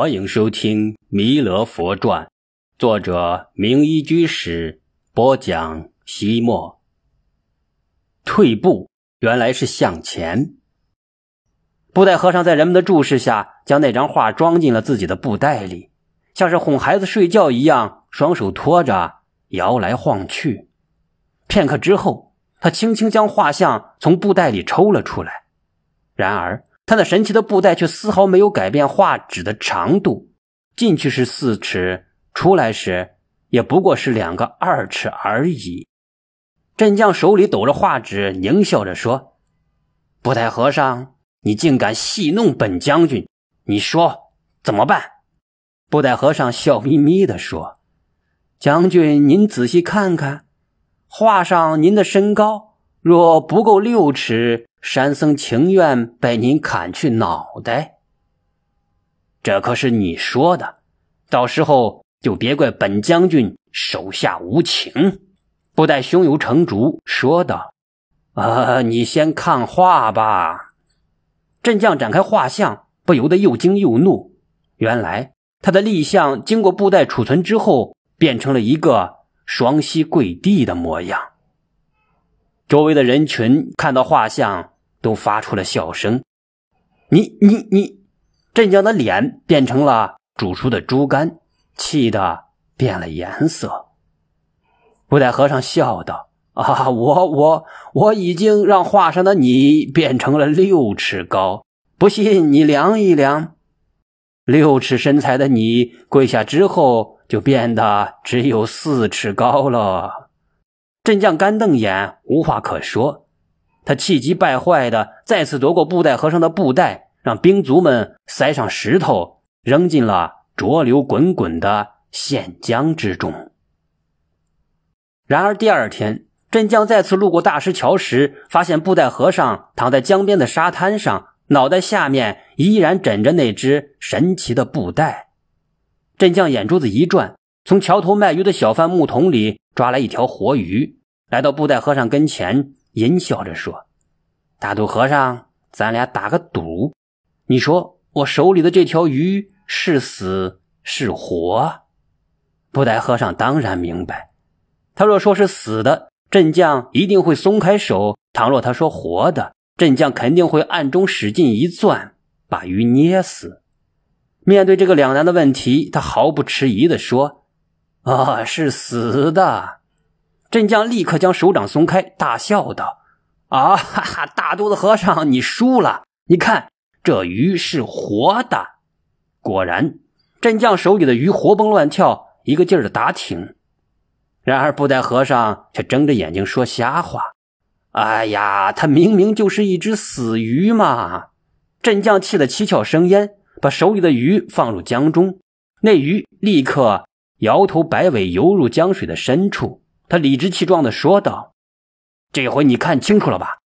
欢迎收听《弥勒佛传》，作者明一居士播讲。西莫退步，原来是向前。布袋和尚在人们的注视下，将那张画装进了自己的布袋里，像是哄孩子睡觉一样，双手托着，摇来晃去。片刻之后，他轻轻将画像从布袋里抽了出来。然而，他那神奇的布袋却丝毫没有改变画纸的长度，进去是四尺，出来时也不过是两个二尺而已。镇将手里抖着画纸，狞笑着说：“布袋和尚，你竟敢戏弄本将军！你说怎么办？”布袋和尚笑眯眯地说：“将军，您仔细看看，画上您的身高若不够六尺。”山僧情愿被您砍去脑袋，这可是你说的，到时候就别怪本将军手下无情。布袋胸有成竹说道：“啊，你先看画吧。”镇将展开画像，不由得又惊又怒。原来他的立像经过布袋储存之后，变成了一个双膝跪地的模样。周围的人群看到画像，都发出了笑声。你你你，镇江的脸变成了煮熟的猪肝，气得变了颜色。布袋和尚笑道：“啊，我我我已经让画上的你变成了六尺高，不信你量一量。六尺身材的你跪下之后，就变得只有四尺高了。”镇将干瞪眼，无话可说。他气急败坏的再次夺过布袋和尚的布袋，让兵卒们塞上石头，扔进了浊流滚滚的县江之中。然而第二天，镇将再次路过大石桥时，发现布袋和尚躺在江边的沙滩上，脑袋下面依然枕着那只神奇的布袋。镇将眼珠子一转，从桥头卖鱼的小贩木桶里抓来一条活鱼。来到布袋和尚跟前，阴笑着说：“大肚和尚，咱俩打个赌，你说我手里的这条鱼是死是活？”布袋和尚当然明白，他若说是死的，镇将一定会松开手；倘若他说活的，镇将肯定会暗中使劲一攥，把鱼捏死。面对这个两难的问题，他毫不迟疑地说：“啊，是死的。”镇将立刻将手掌松开，大笑道：“啊哈哈！大肚子和尚，你输了！你看，这鱼是活的。”果然，镇将手里的鱼活蹦乱跳，一个劲儿的打挺。然而，布袋和尚却睁着眼睛说瞎话：“哎呀，他明明就是一只死鱼嘛！”镇将气得七窍生烟，把手里的鱼放入江中，那鱼立刻摇头摆尾游入江水的深处。他理直气壮地说道：“这回你看清楚了吧？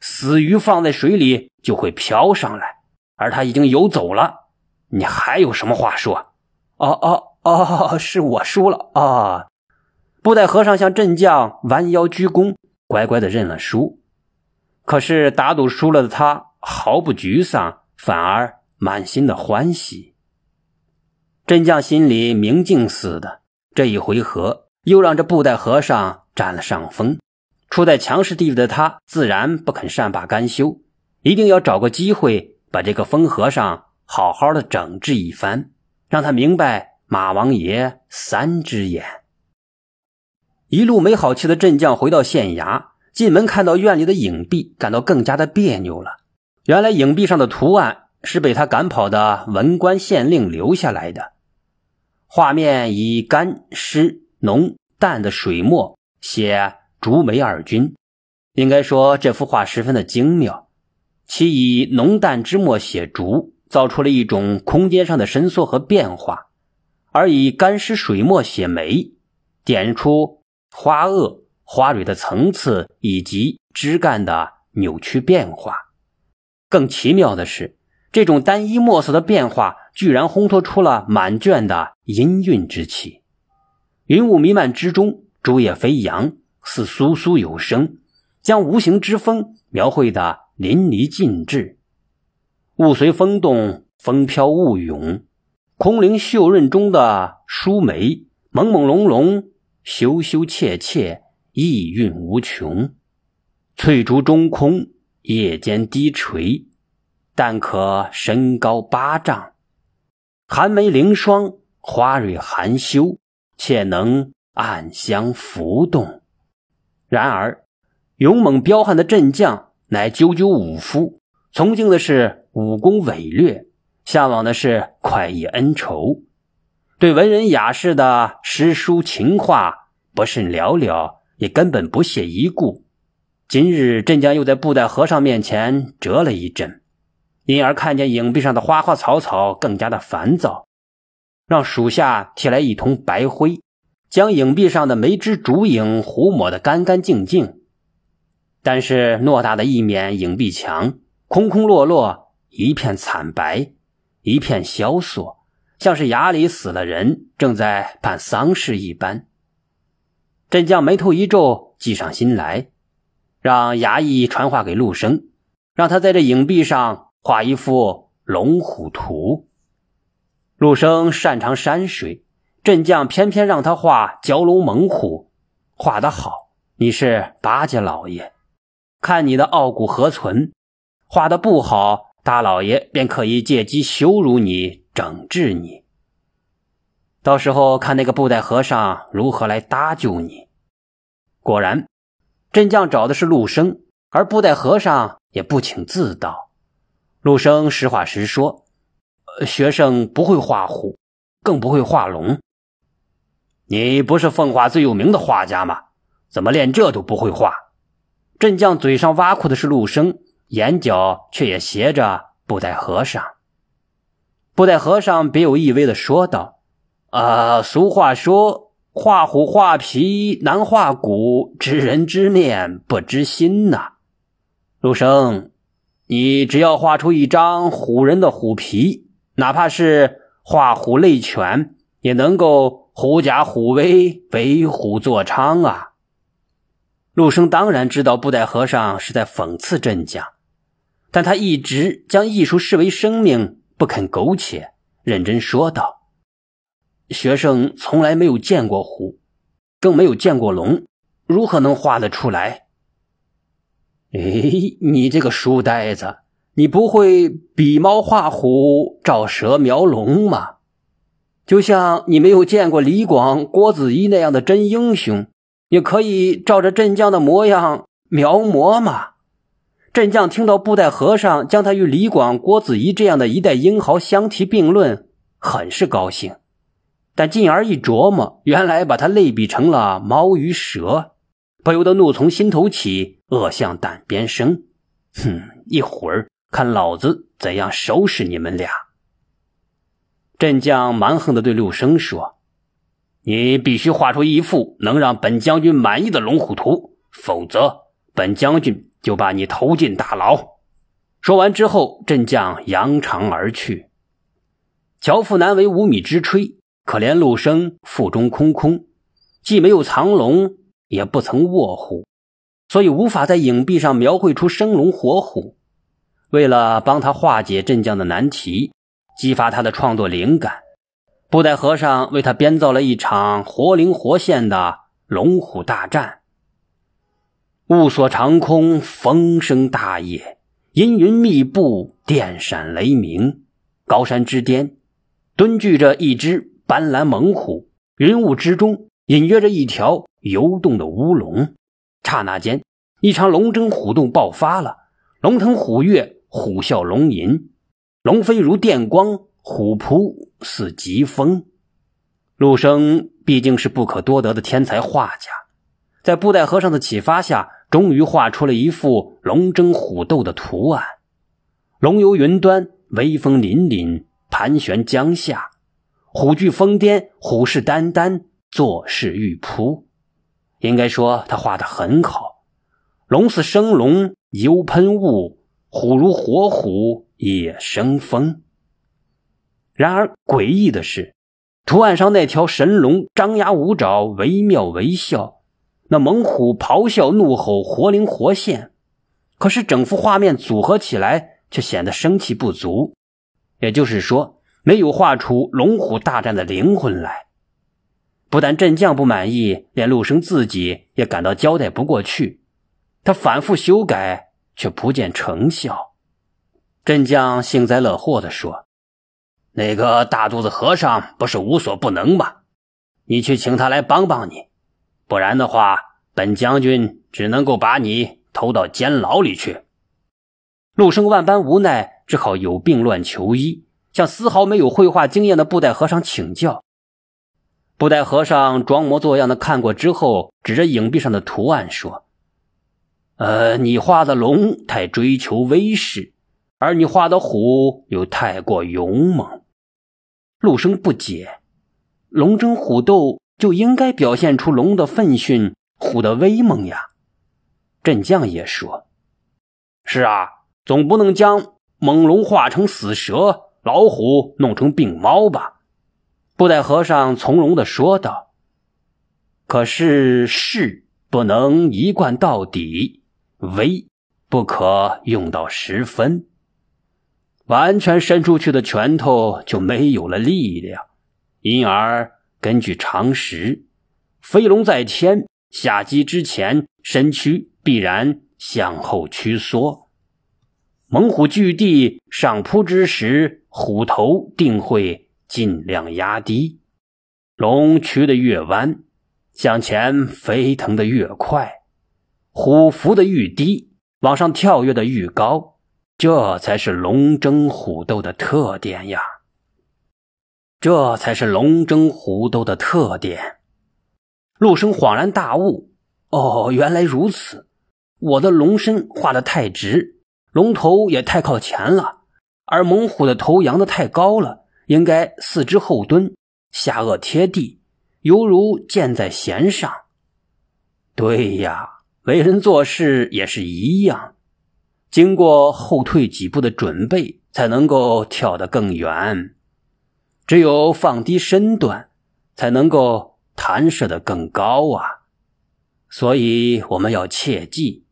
死鱼放在水里就会飘上来，而他已经游走了。你还有什么话说？”“哦哦哦，是我输了啊！”布袋和尚向镇将弯腰鞠躬，乖乖地认了输。可是打赌输了的他毫不沮丧，反而满心的欢喜。镇将心里明镜似的，这一回合。又让这布袋和尚占了上风，处在强势地位的他自然不肯善罢甘休，一定要找个机会把这个疯和尚好好的整治一番，让他明白马王爷三只眼。一路没好气的镇将回到县衙，进门看到院里的影壁，感到更加的别扭了。原来影壁上的图案是被他赶跑的文官县令留下来的，画面以干湿。浓淡的水墨写竹梅二君，应该说这幅画十分的精妙。其以浓淡之墨写竹，造出了一种空间上的伸缩和变化；而以干湿水墨写梅，点出花萼、花蕊的层次以及枝干的扭曲变化。更奇妙的是，这种单一墨色的变化，居然烘托出了满卷的阴韵之气。云雾弥漫之中，竹叶飞扬，似簌簌有声，将无形之风描绘的淋漓尽致。雾随风动，风飘雾涌，空灵秀润中的舒眉，朦朦胧胧，羞羞怯怯，意韵无穷。翠竹中空，夜间低垂，但可身高八丈。寒梅凌霜，花蕊含羞，且能暗香浮动。然而，勇猛彪悍的镇将乃赳赳武夫，崇敬的是武功伟略。向往的是快意恩仇，对文人雅士的诗书情话不甚了了，也根本不屑一顾。今日镇将又在布袋和尚面前折了一阵，因而看见影壁上的花花草草更加的烦躁，让属下提来一桶白灰，将影壁上的梅枝竹影糊抹得干干净净。但是偌大的一面影壁墙，空空落落，一片惨白。一片萧索，像是衙里死了人，正在办丧事一般。镇将眉头一皱，计上心来，让衙役传话给陆生，让他在这影壁上画一幅龙虎图。陆生擅长山水，镇将偏偏让他画蛟龙猛虎，画得好，你是巴结老爷，看你的傲骨何存；画的不好。大老爷便可以借机羞辱你、整治你，到时候看那个布袋和尚如何来搭救你。果然，镇将找的是陆生，而布袋和尚也不请自到。陆生实话实说：“学生不会画虎，更不会画龙。你不是奉化最有名的画家吗？怎么连这都不会画？”镇将嘴上挖苦的是陆生。眼角却也斜着布袋和尚。布袋和尚别有意味的说道：“啊，俗话说，画虎画皮难画骨，知人知面不知心呐。陆生，你只要画出一张虎人的虎皮，哪怕是画虎类犬，也能够狐假虎威，为虎作伥啊。”陆生当然知道布袋和尚是在讽刺镇江。但他一直将艺术视为生命，不肯苟且，认真说道：“学生从来没有见过虎，更没有见过龙，如何能画得出来？”哎，你这个书呆子，你不会比猫画虎，照蛇描龙吗？就像你没有见过李广、郭子仪那样的真英雄，也可以照着镇将的模样描摹嘛。镇将听到布袋和尚将他与李广、郭子仪这样的一代英豪相提并论，很是高兴。但进而一琢磨，原来把他类比成了猫与蛇，不由得怒从心头起，恶向胆边生。哼！一会儿看老子怎样收拾你们俩！镇将蛮横的对陆生说：“你必须画出一幅能让本将军满意的龙虎图，否则本将军……”就把你投进大牢。说完之后，镇将扬长而去。樵夫难为无米之炊，可怜陆生腹中空空，既没有藏龙，也不曾卧虎，所以无法在影壁上描绘出生龙活虎。为了帮他化解镇将的难题，激发他的创作灵感，布袋和尚为他编造了一场活灵活现的龙虎大战。雾锁长空，风声大野，阴云密布，电闪雷鸣。高山之巅，蹲踞着一只斑斓猛虎，云雾之中隐约着一条游动的乌龙。刹那间，一场龙争虎斗爆发了，龙腾虎跃，虎啸龙吟，龙飞如电光，虎扑似疾风。陆生毕竟是不可多得的天才画家，在布袋和尚的启发下。终于画出了一幅龙争虎斗的图案，龙游云端，威风凛凛，盘旋江下；虎踞峰巅，虎视眈眈，作势欲扑。应该说他画的很好，龙似生龙，游喷雾；虎如活虎，也生风。然而诡异的是，图案上那条神龙张牙舞爪，惟妙惟肖。那猛虎咆哮怒吼，活灵活现，可是整幅画面组合起来却显得生气不足。也就是说，没有画出龙虎大战的灵魂来。不但镇将不满意，连陆生自己也感到交代不过去。他反复修改，却不见成效。镇将幸灾乐祸地说：“那个大肚子和尚不是无所不能吗？你去请他来帮帮你，不然的话，本将军只能够把你投到监牢里去。”陆生万般无奈，只好有病乱求医，向丝毫没有绘画经验的布袋和尚请教。布袋和尚装模作样的看过之后，指着影壁上的图案说：“呃，你画的龙太追求威势，而你画的虎又太过勇猛。”陆生不解：“龙争虎斗就应该表现出龙的奋训，虎的威猛呀。”镇将也说：“是啊，总不能将猛龙画成死蛇，老虎弄成病猫吧？”布袋和尚从容的说道：“可是事不能一贯到底，威不可用到十分。完全伸出去的拳头就没有了力量，因而根据常识，飞龙在天，下击之前，身躯必然向后屈缩；猛虎据地上扑之时，虎头定会。”尽量压低，龙屈得越弯，向前飞腾的越快，虎伏的愈低，往上跳跃的愈高，这才是龙争虎斗的特点呀！这才是龙争虎斗的特点。陆生恍然大悟：哦，原来如此！我的龙身画的太直，龙头也太靠前了，而猛虎的头扬的太高了。应该四肢后蹲，下颚贴地，犹如箭在弦上。对呀，为人做事也是一样，经过后退几步的准备，才能够跳得更远。只有放低身段，才能够弹射得更高啊！所以我们要切记：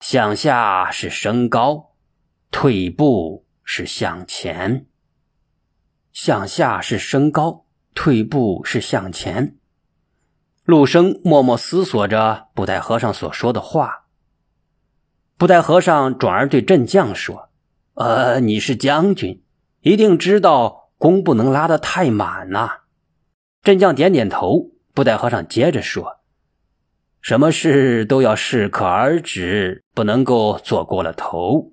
向下是升高，退步是向前。向下是升高，退步是向前。陆生默默思索着布袋和尚所说的话。布袋和尚转而对镇将说：“呃，你是将军，一定知道弓不能拉得太满呐。”镇将点点头。布袋和尚接着说：“什么事都要适可而止，不能够做过了头。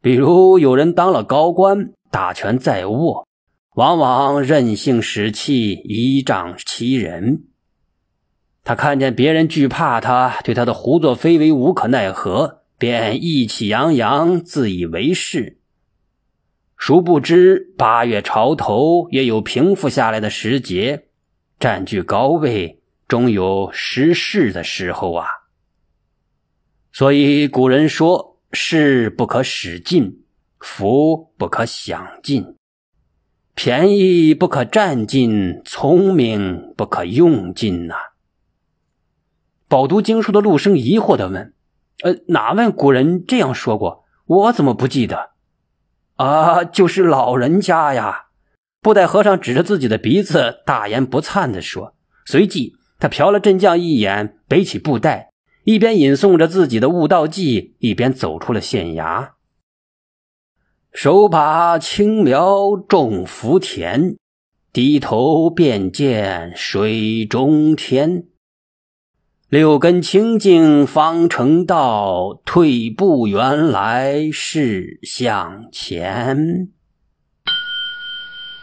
比如有人当了高官。”大权在握，往往任性使气，倚仗欺人。他看见别人惧怕他，对他的胡作非为无可奈何，便意气洋洋，自以为是。殊不知，八月潮头也有平复下来的时节，占据高位终有失势的时候啊。所以古人说：“势不可使尽。”福不可享尽，便宜不可占尽，聪明不可用尽呐。饱读经书的陆生疑惑的问：“呃，哪位古人这样说过？我怎么不记得？”啊，就是老人家呀！布袋和尚指着自己的鼻子，大言不惭地说。随即，他瞟了镇将一眼，背起布袋，一边吟诵着自己的悟道记，一边走出了县衙。手把青苗种福田，低头便见水中天。六根清净方成道，退步原来是向前。